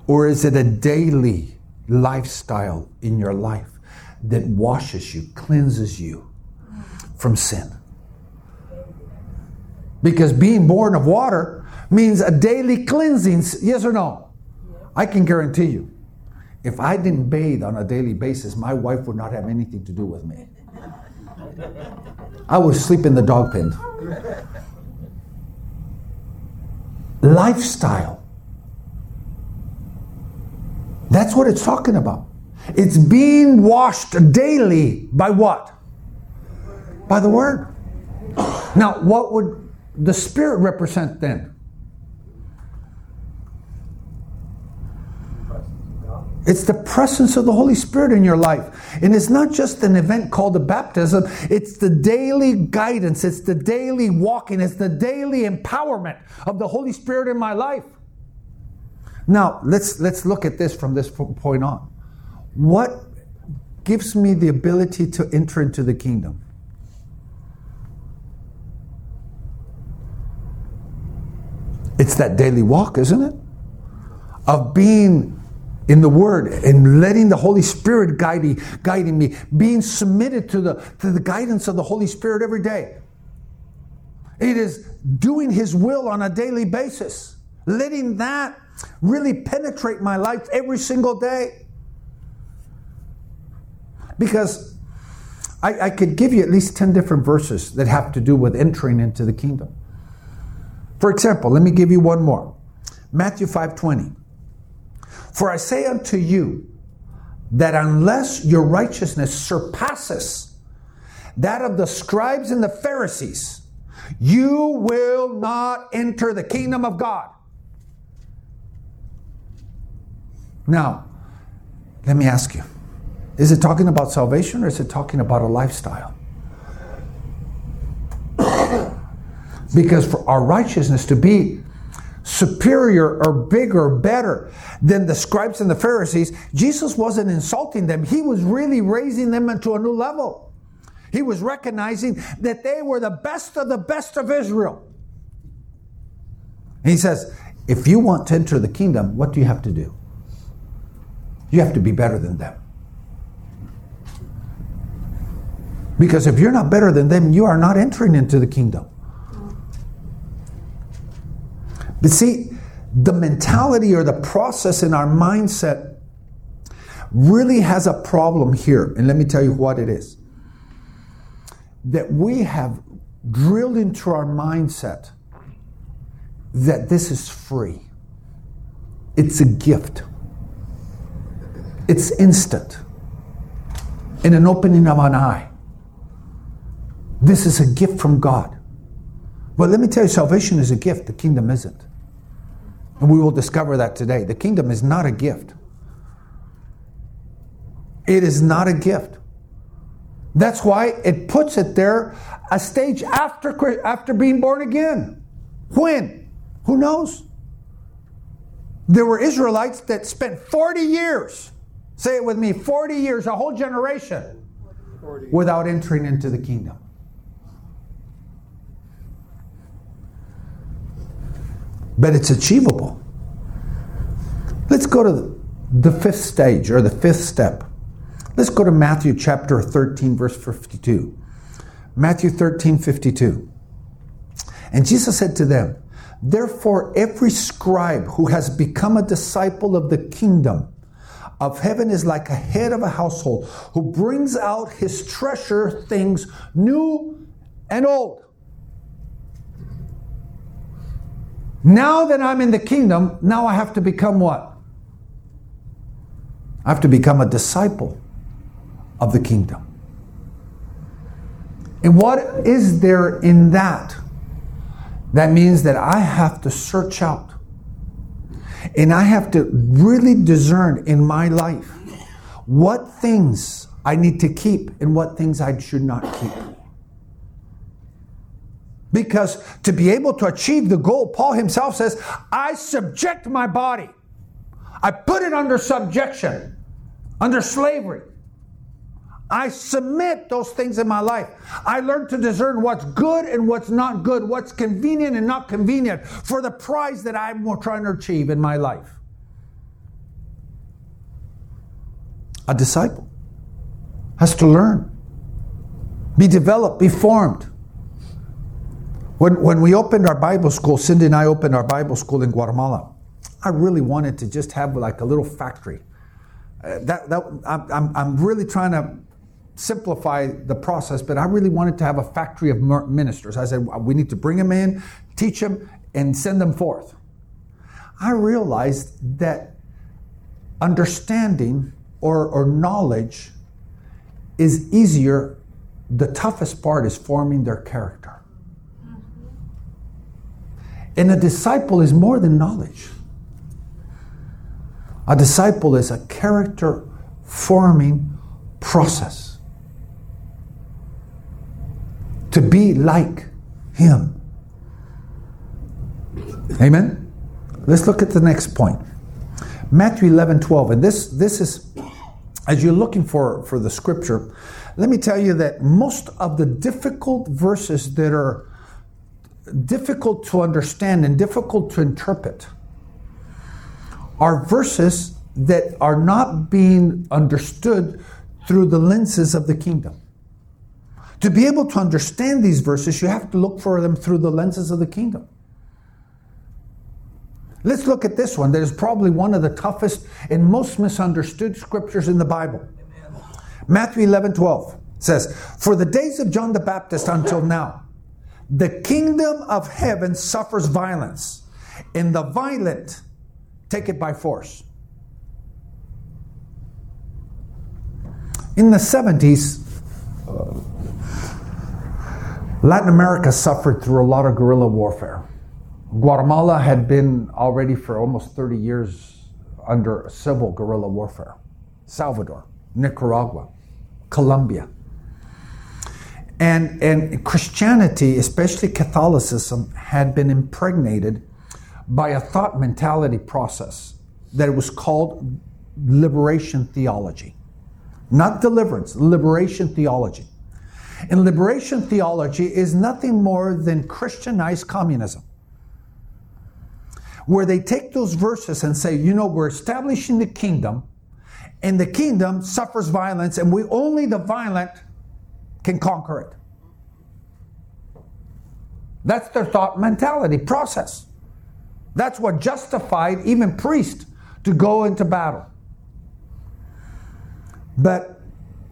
Or is it a daily lifestyle in your life that washes you, cleanses you from sin? Because being born of water means a daily cleansing, yes or no? I can guarantee you, if I didn't bathe on a daily basis, my wife would not have anything to do with me. I would sleep in the dog pen. Lifestyle. That's what it's talking about. It's being washed daily by what? By the Word. Now, what would the Spirit represent then? It's the presence of the Holy Spirit in your life. And it's not just an event called a baptism, it's the daily guidance, it's the daily walking, it's the daily empowerment of the Holy Spirit in my life. Now, let's, let's look at this from this point on. What gives me the ability to enter into the kingdom? It's that daily walk, isn't it? Of being in the Word and letting the Holy Spirit guide me, guiding me, being submitted to the, to the guidance of the Holy Spirit every day. It is doing His will on a daily basis, letting that really penetrate my life every single day. Because I, I, could give you at least 10 different verses that have to do with entering into the kingdom. For example, let me give you one more. Matthew 5:20. For I say unto you that unless your righteousness surpasses that of the scribes and the Pharisees, you will not enter the kingdom of God. Now, let me ask you Is it talking about salvation or is it talking about a lifestyle? [COUGHS] because for our righteousness to be superior or bigger, better than the scribes and the Pharisees, Jesus wasn't insulting them. He was really raising them into a new level. He was recognizing that they were the best of the best of Israel. He says, if you want to enter the kingdom, what do you have to do? You have to be better than them. Because if you're not better than them, you are not entering into the kingdom. But see, the mentality or the process in our mindset really has a problem here. And let me tell you what it is that we have drilled into our mindset that this is free, it's a gift, it's instant, in an opening of an eye. This is a gift from God. But let me tell you, salvation is a gift, the kingdom isn't. And we will discover that today. The kingdom is not a gift. It is not a gift. That's why it puts it there a stage after, after being born again. When? Who knows? There were Israelites that spent 40 years, say it with me 40 years, a whole generation, 40. without entering into the kingdom. But it's achievable. Let's go to the fifth stage or the fifth step. Let's go to Matthew chapter 13, verse 52. Matthew 13, 52. And Jesus said to them, Therefore, every scribe who has become a disciple of the kingdom of heaven is like a head of a household who brings out his treasure things new and old. Now that I'm in the kingdom, now I have to become what? I have to become a disciple of the kingdom. And what is there in that? That means that I have to search out and I have to really discern in my life what things I need to keep and what things I should not keep. Because to be able to achieve the goal, Paul himself says, I subject my body. I put it under subjection, under slavery. I submit those things in my life. I learn to discern what's good and what's not good, what's convenient and not convenient for the prize that I'm trying to achieve in my life. A disciple has to learn, be developed, be formed. When, when we opened our Bible school, Cindy and I opened our Bible school in Guatemala, I really wanted to just have like a little factory. Uh, that, that, I'm, I'm really trying to simplify the process, but I really wanted to have a factory of ministers. I said, we need to bring them in, teach them, and send them forth. I realized that understanding or, or knowledge is easier. The toughest part is forming their character. And a disciple is more than knowledge. A disciple is a character forming process. To be like Him. Amen? Let's look at the next point. Matthew 11 12. And this, this is, as you're looking for, for the scripture, let me tell you that most of the difficult verses that are difficult to understand and difficult to interpret are verses that are not being understood through the lenses of the kingdom. To be able to understand these verses, you have to look for them through the lenses of the kingdom. Let's look at this one that is probably one of the toughest and most misunderstood scriptures in the Bible. Matthew 11 12 says, For the days of John the Baptist until now, the kingdom of heaven suffers violence, and the violent take it by force. In the 70s, Latin America suffered through a lot of guerrilla warfare. Guatemala had been already for almost 30 years under civil guerrilla warfare. Salvador, Nicaragua, Colombia. And, and Christianity, especially Catholicism, had been impregnated by a thought mentality process that was called liberation theology. Not deliverance, liberation theology. And liberation theology is nothing more than Christianized communism, where they take those verses and say, you know, we're establishing the kingdom, and the kingdom suffers violence, and we only the violent can conquer it. That's their thought mentality process. That's what justified even priests to go into battle. But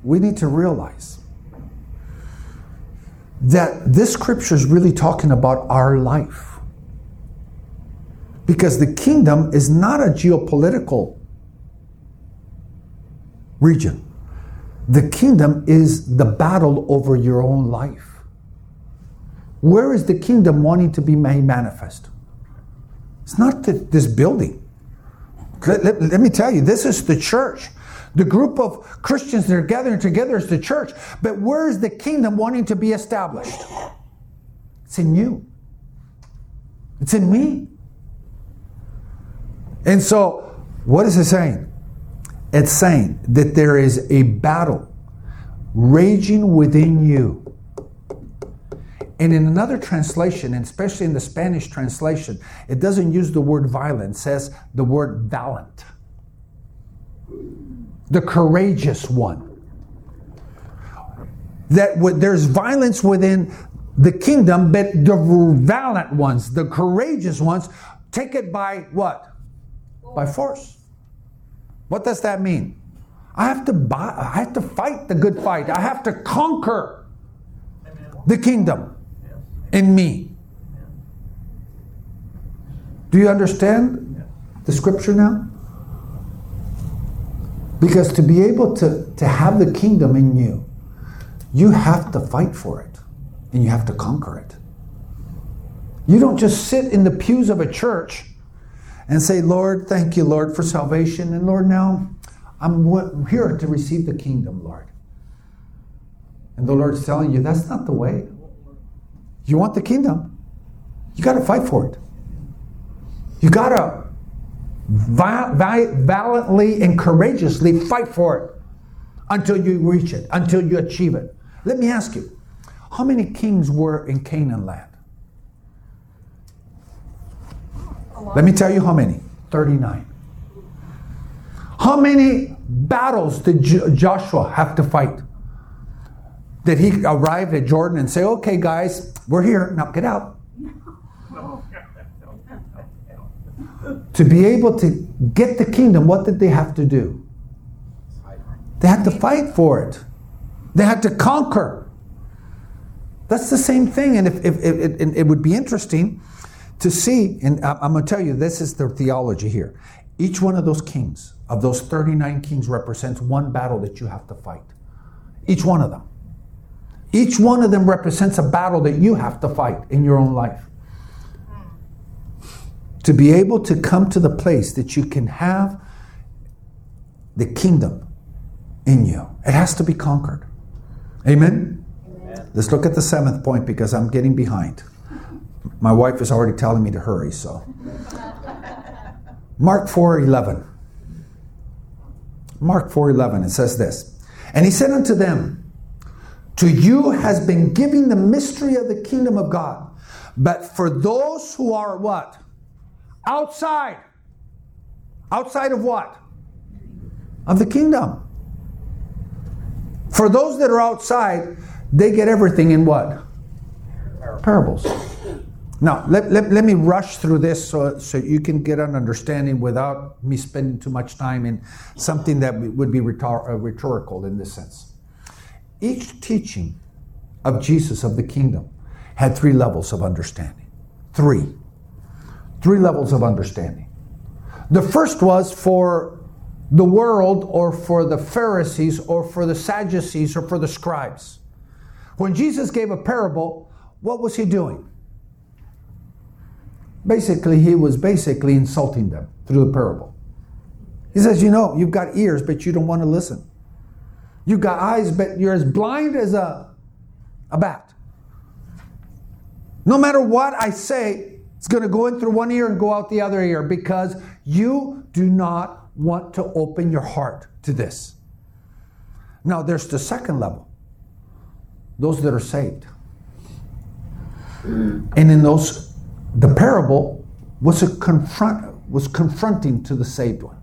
we need to realize that this scripture is really talking about our life. Because the kingdom is not a geopolitical region. The kingdom is the battle over your own life. Where is the kingdom wanting to be made manifest? It's not this building. Let, let, let, me tell you, this is the church. The group of Christians that are gathering together is the church. But where is the kingdom wanting to be established? It's in you, it's in me. And so, what is it saying? It's saying that there is a battle raging within you. And in another translation, and especially in the Spanish translation, it doesn't use the word violent, says the word valiant the courageous one. That there's violence within the kingdom, but the valiant ones, the courageous ones, take it by what? By force. What does that mean? I have to buy, I have to fight the good fight. I have to conquer the kingdom in me. Do you understand the scripture now? Because to be able to, to have the kingdom in you, you have to fight for it and you have to conquer it. You don't just sit in the pews of a church and say, Lord, thank you, Lord, for salvation. And Lord, now I'm here to receive the kingdom, Lord. And the Lord's telling you that's not the way. You want the kingdom, you got to fight for it. You got to valiantly and courageously fight for it until you reach it, until you achieve it. Let me ask you, how many kings were in Canaan land? Let me tell you how many 39. How many battles did Joshua have to fight? Did he arrive at Jordan and say, okay, guys, we're here, now get out? to be able to get the kingdom, what did they have to do? They had to fight for it. They had to conquer. That's the same thing. And if, if, if, if it would be interesting to see, and I'm going to tell you, this is the theology here. Each one of those kings, of those 39 kings, represents one battle that you have to fight. Each one of them. Each one of them represents a battle that you have to fight in your own life to be able to come to the place that you can have the kingdom in you. It has to be conquered. Amen? Amen? Let's look at the seventh point because I'm getting behind. My wife is already telling me to hurry, so. Mark 4:11. Mark 4:11 it says this. And he said unto them, To you has been given the mystery of the kingdom of God. But for those who are what? outside. Outside of what? Of the kingdom. For those that are outside, they get everything in what? Parables. Now, let, let, let me rush through this so, so you can get an understanding without me spending too much time in something that would be rhetor- uh, rhetorical in this sense. Each teaching of Jesus of the kingdom had three levels of understanding. Three. Three levels of understanding. The first was for the world or for the Pharisees or for the Sadducees or for the scribes. When Jesus gave a parable, what was he doing? Basically, he was basically insulting them through the parable. He says, You know, you've got ears, but you don't want to listen. You've got eyes, but you're as blind as a, a bat. No matter what I say, it's going to go in through one ear and go out the other ear because you do not want to open your heart to this. Now, there's the second level those that are saved. And in those, the parable was a confront was confronting to the saved one.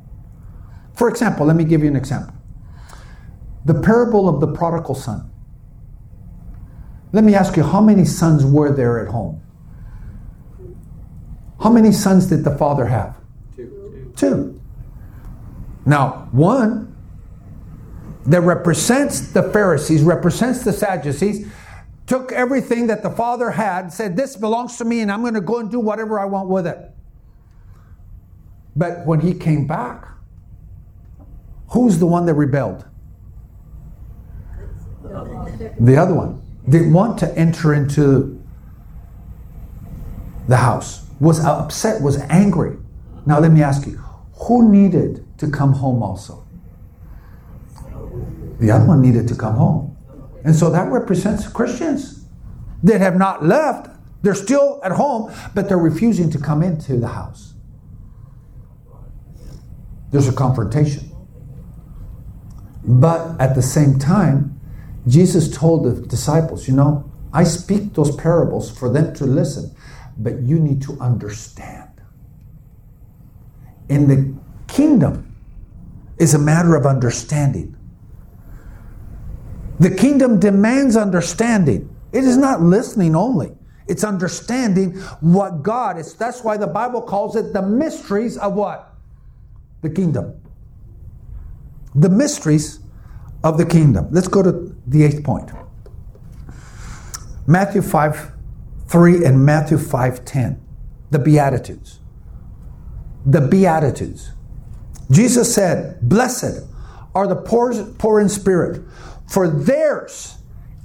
For example, let me give you an example. The parable of the prodigal son. Let me ask you, how many sons were there at home? How many sons did the father have? Two. Two. Now, one that represents the Pharisees, represents the Sadducees, took everything that the father had, said, This belongs to me, and I'm going to go and do whatever I want with it. But when he came back, who's the one that rebelled? The other one didn't want to enter into the house, was upset, was angry. Now, let me ask you who needed to come home also? The other one needed to come home. And so that represents Christians that have not left. They're still at home, but they're refusing to come into the house. There's a confrontation. But at the same time, Jesus told the disciples, you know, I speak those parables for them to listen, but you need to understand. In the kingdom is a matter of understanding. The kingdom demands understanding. It is not listening only. It's understanding what God is. That's why the Bible calls it the mysteries of what? The kingdom. The mysteries of the kingdom. Let's go to the eighth point. Matthew 5 3 and Matthew 5 10. The Beatitudes. The Beatitudes. Jesus said, Blessed are the poor, poor in spirit, for theirs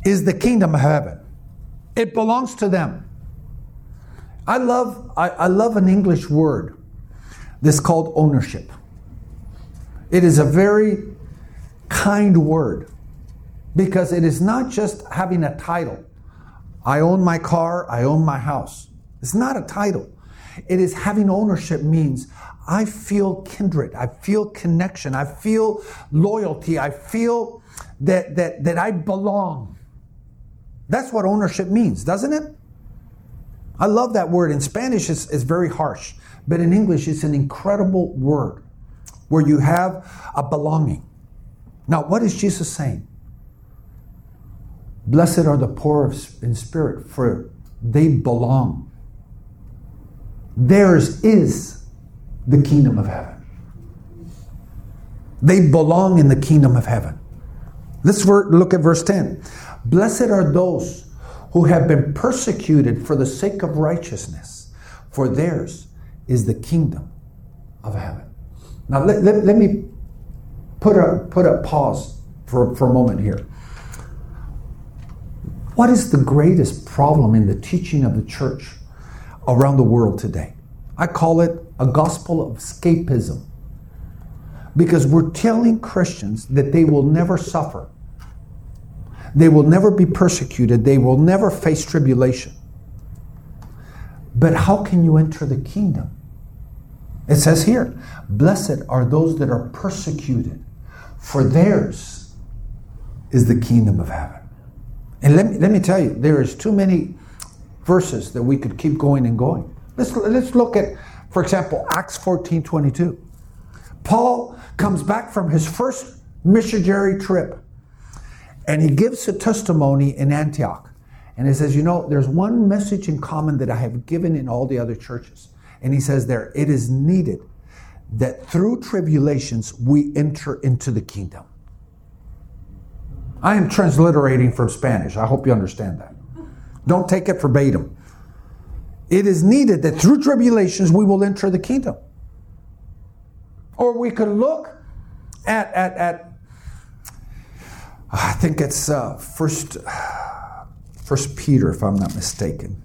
is the kingdom of heaven. It belongs to them. I love, I, I love an English word that's called ownership. It is a very kind word because it is not just having a title. I own my car, I own my house. It's not a title. It is having ownership means I feel kindred, I feel connection, I feel loyalty, I feel that, that, that I belong. That's what ownership means, doesn't it? I love that word. In Spanish, it's, it's very harsh, but in English, it's an incredible word where you have a belonging. Now, what is Jesus saying? Blessed are the poor in spirit, for they belong. Theirs is the kingdom of heaven. They belong in the kingdom of heaven. Let's look at verse 10. Blessed are those who have been persecuted for the sake of righteousness, for theirs is the kingdom of heaven. Now, let, let, let me put a, put a pause for, for a moment here. What is the greatest problem in the teaching of the church around the world today? I call it a gospel of escapism. Because we're telling Christians that they will never suffer, they will never be persecuted, they will never face tribulation. But how can you enter the kingdom? It says here, Blessed are those that are persecuted, for theirs is the kingdom of heaven. And let me, let me tell you, there is too many verses that we could keep going and going. Let's, let's look at, for example, Acts 14 22. Paul comes back from his first missionary trip and he gives a testimony in Antioch. And he says, You know, there's one message in common that I have given in all the other churches. And he says there, it is needed that through tribulations we enter into the kingdom. I am transliterating from Spanish. I hope you understand that. Don't take it verbatim. It is needed that through tribulations we will enter the kingdom. Or we could look at, at, at I think it's uh, first, [SIGHS] first Peter, if I'm not mistaken.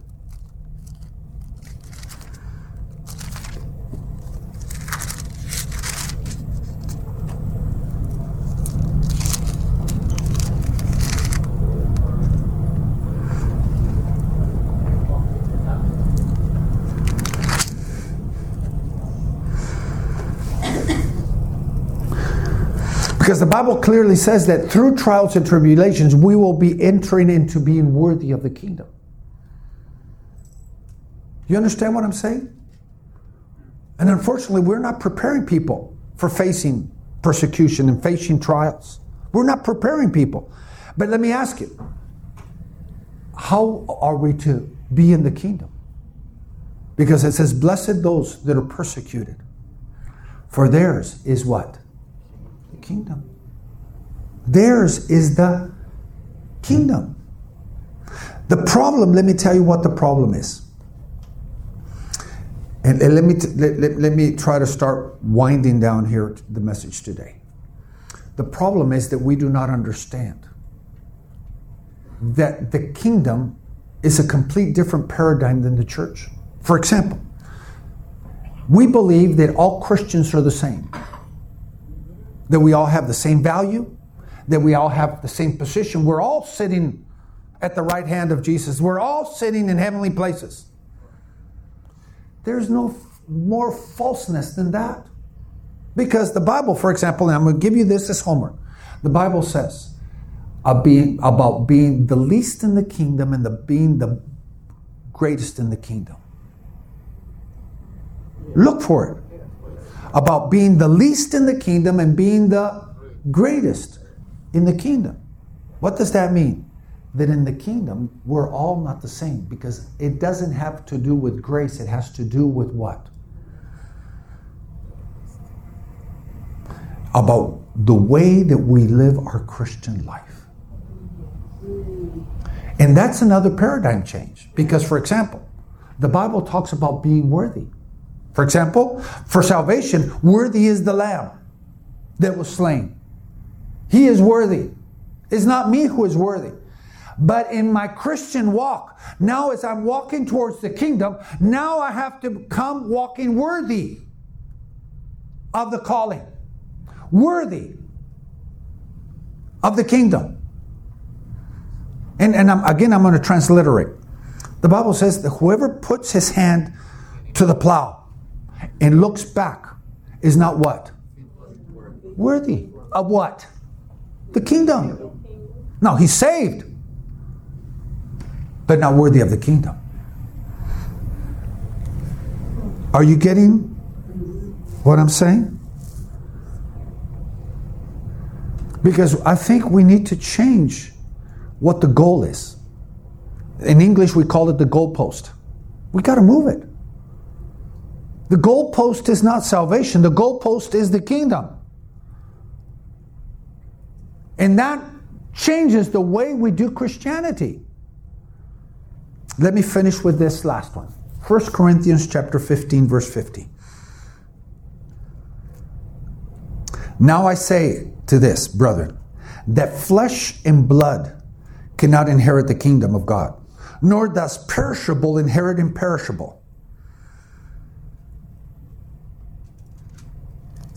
Because the Bible clearly says that through trials and tribulations, we will be entering into being worthy of the kingdom. You understand what I'm saying? And unfortunately, we're not preparing people for facing persecution and facing trials. We're not preparing people. But let me ask you how are we to be in the kingdom? Because it says, Blessed those that are persecuted, for theirs is what? Kingdom. Theirs is the kingdom. The problem, let me tell you what the problem is. And, and let, me t- let, let, let me try to start winding down here the message today. The problem is that we do not understand that the kingdom is a complete different paradigm than the church. For example, we believe that all Christians are the same, that we all have the same value, that we all have the same position. We're all sitting at the right hand of Jesus, we're all sitting in heavenly places. There's no more falseness than that. Because the Bible, for example, and I'm going to give you this as homework. The Bible says uh, being, about being the least in the kingdom and the being the greatest in the kingdom. Look for it. About being the least in the kingdom and being the greatest in the kingdom. What does that mean? That in the kingdom, we're all not the same because it doesn't have to do with grace, it has to do with what? About the way that we live our Christian life. And that's another paradigm change because, for example, the Bible talks about being worthy. For example, for salvation, worthy is the Lamb that was slain. He is worthy. It's not me who is worthy. But in my Christian walk, now as I'm walking towards the kingdom, now I have to come walking worthy of the calling, worthy of the kingdom. And, and I'm, again, I'm going to transliterate. The Bible says that whoever puts his hand to the plow and looks back is not what? Worthy of what? The kingdom. No, he's saved, but not worthy of the kingdom. Are you getting what I'm saying? Because I think we need to change what the goal is. In English, we call it the goalpost. We got to move it. The goalpost is not salvation, the goalpost is the kingdom. And that changes the way we do Christianity. Let me finish with this last one. 1 Corinthians chapter 15 verse 50. Now I say to this, brethren, that flesh and blood cannot inherit the kingdom of God, nor does perishable inherit imperishable.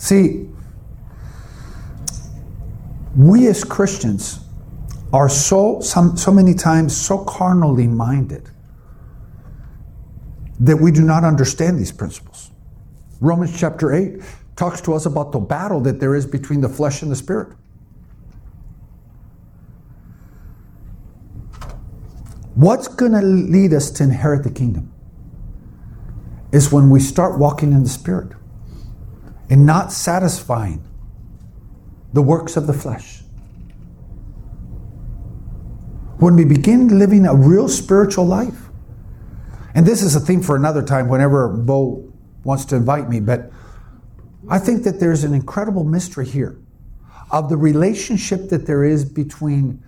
See, we as Christians are so some, so many times so carnally minded that we do not understand these principles. Romans chapter 8 talks to us about the battle that there is between the flesh and the spirit. What's going to lead us to inherit the kingdom is when we start walking in the spirit and not satisfying the works of the flesh. When we begin living a real spiritual life. And this is a theme for another time whenever Bo wants to invite me, but I think that there's an incredible mystery here of the relationship that there is between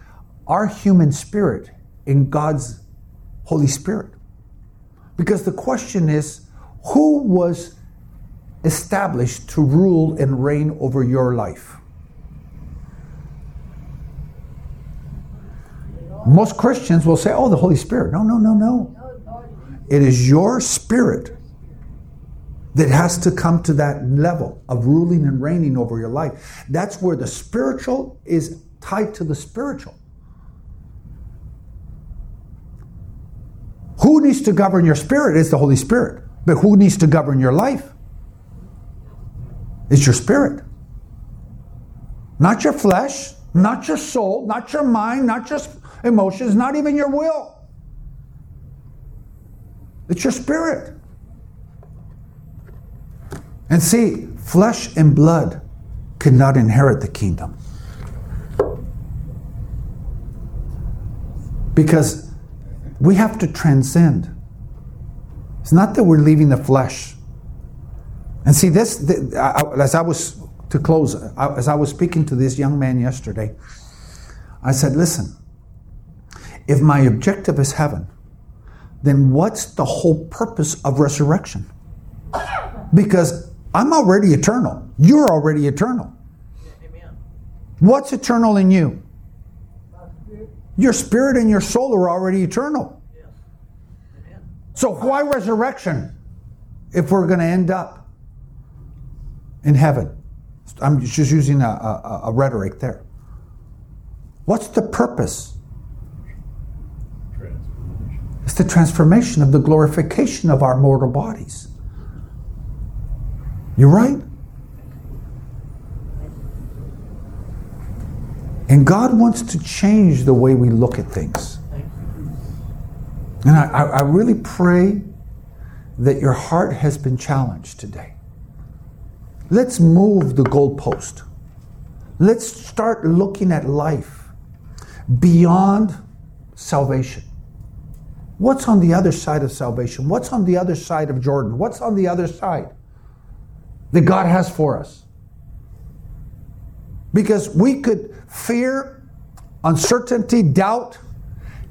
our human spirit and God's Holy Spirit. Because the question is who was established to rule and reign over your life. Most Christians will say, oh, the Holy Spirit. No, no, no, no. It is your spirit that has to come to that level of ruling and reigning over your life. That's where the spiritual is tied to the spiritual. Who needs to govern your spirit is the Holy Spirit. But who needs to govern your life? It's your spirit. Not your flesh, not your soul, not your mind, not your emotions, not even your will. It's your spirit. And see, flesh and blood cannot inherit the kingdom. Because we have to transcend. It's not that we're leaving the flesh. And see, this, as I was, to close, as I was speaking to this young man yesterday, I said, listen, if my objective is heaven, then what's the whole purpose of resurrection? Because I'm already eternal. You're already eternal. Amen. What's eternal in you? Your spirit and your soul are already eternal. So why resurrection if we're going to end up in heaven? I'm just using a, a, a rhetoric there. What's the purpose? It's the transformation of the glorification of our mortal bodies. You're right. And God wants to change the way we look at things. And I, I, really pray that your heart has been challenged today. Let's move the goalpost. Let's start looking at life beyond salvation. What's on the other side of salvation? What's on the other side of Jordan? What's on the other side that God has for us? Because we could fear, uncertainty, doubt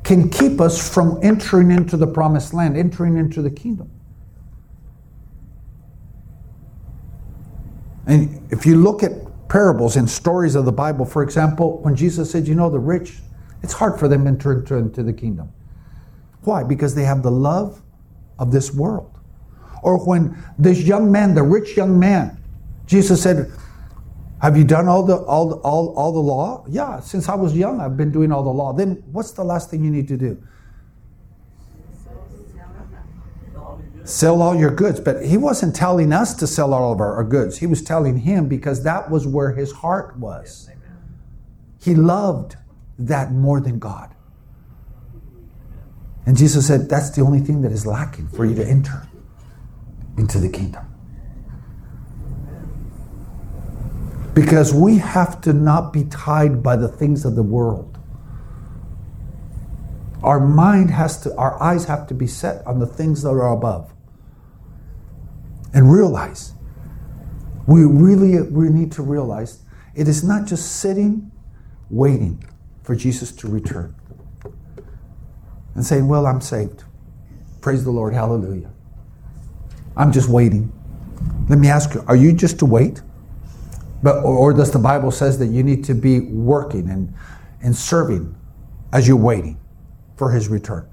can keep us from entering into the promised land, entering into the kingdom. And if you look at parables and stories of the Bible, for example, when Jesus said, You know, the rich, it's hard for them to enter into the kingdom. Why? Because they have the love of this world. Or when this young man, the rich young man, Jesus said, have you done all the all all all the law? Yeah, since I was young, I've been doing all the law. Then what's the last thing you need to do? Sell all your goods. But he wasn't telling us to sell all of our, our goods. He was telling him because that was where his heart was. He loved that more than God. And Jesus said, That's the only thing that is lacking for you to enter into the kingdom. Because we have to not be tied by the things of the world. Our mind has to, our eyes have to be set on the things that are above. And realize, we really we need to realize it is not just sitting, waiting for Jesus to return and saying, Well, I'm saved. Praise the Lord. Hallelujah. I'm just waiting. Let me ask you, are you just to wait? But or, does the Bible says that you need to be working and, and serving as you're waiting for his return?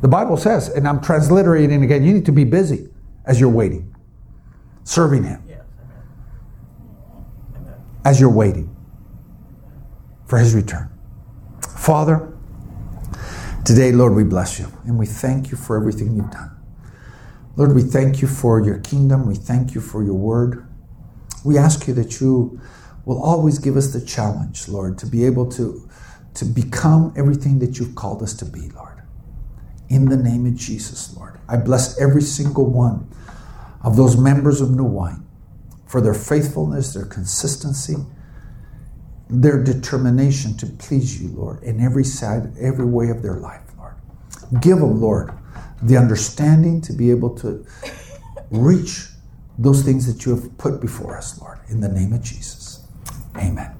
The Bible says, and I'm transliterating again, you need to be busy as you're waiting, serving him. As you're waiting for his return. Father, Today, Lord, we bless you and we thank you for everything you've done. Lord, we thank you for your kingdom. We thank you for your word. We ask you that you will always give us the challenge, Lord, to be able to, to become everything that you've called us to be, Lord. In the name of Jesus, Lord. I bless every single one of those members of New Wine for their faithfulness, their consistency, their determination to please you, Lord, in every side, every way of their life, Lord. Give them, Lord, the understanding to be able to reach those things that you have put before us, Lord, in the name of Jesus. Amen.